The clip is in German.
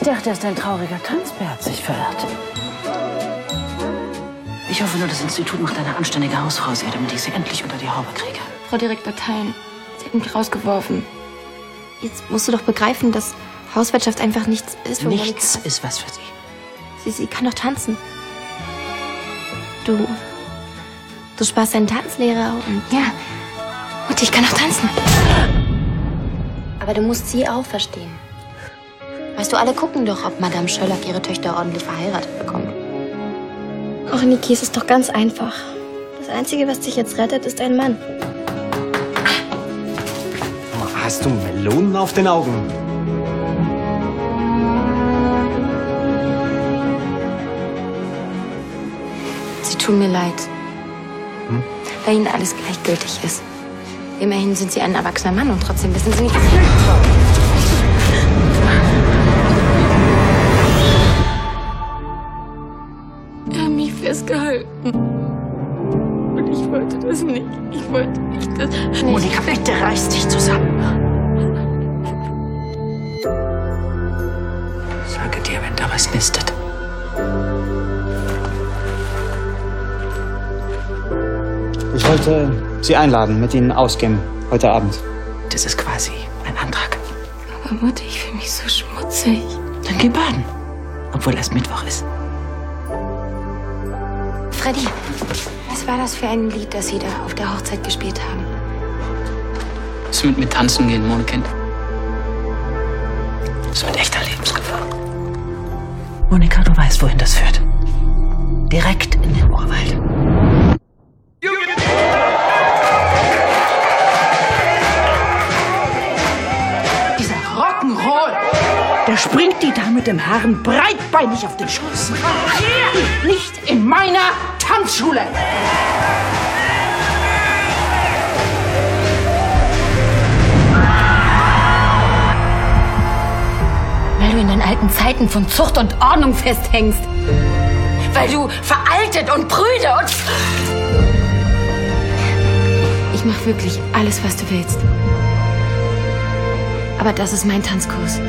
dachte, erst ein trauriger Tanzbär hat sich verirrt. Ich hoffe nur, das Institut macht eine anständige Hausfrau sehr, damit ich sie endlich unter die Haube kriege. Frau Direktor Thein, Sie hat mich rausgeworfen. Jetzt musst du doch begreifen, dass Hauswirtschaft einfach nichts ist für Nichts Monika. ist was für sie. Sie, sie kann doch tanzen. Du. Du sparst deinen Tanzlehrer und. Ja. Und ich kann auch tanzen. Aber du musst sie auch verstehen. Weißt du, alle gucken doch, ob Madame Schöllack ihre Töchter ordentlich verheiratet bekommt. Och, Niki, es ist doch ganz einfach. Das Einzige, was dich jetzt rettet, ist ein Mann. Hast du Melonen auf den Augen? Sie tun mir leid. Weil ihnen alles gleichgültig ist. Immerhin sind sie ein erwachsener Mann und trotzdem wissen sie nicht. Er hat mich festgehalten. Und ich wollte das nicht. Ich wollte nicht das. Nicht. Monika, bitte reiß dich zusammen. Sage dir, wenn da was nistet. Ich wollte Sie einladen, mit Ihnen ausgehen heute Abend. Das ist quasi ein Antrag. Aber Mutter, ich fühle mich so schmutzig. Dann geh baden. Obwohl erst Mittwoch ist. Freddy, was war das für ein Lied, das Sie da auf der Hochzeit gespielt haben? Es wird mit Tanzen gehen, Monekind. Das wird echter Lebensgefahr. Monika, du weißt, wohin das führt. Direkt in den Urwald. Dieser Rock'n'Roll, der springt die Dame dem Herrn breitbeinig auf den Schoß. Nicht in meiner Tanzschule. Weil du in den alten Zeiten von Zucht und Ordnung festhängst. Weil du veraltet und prüde und. Ich mach wirklich alles, was du willst. Aber das ist mein Tanzkurs.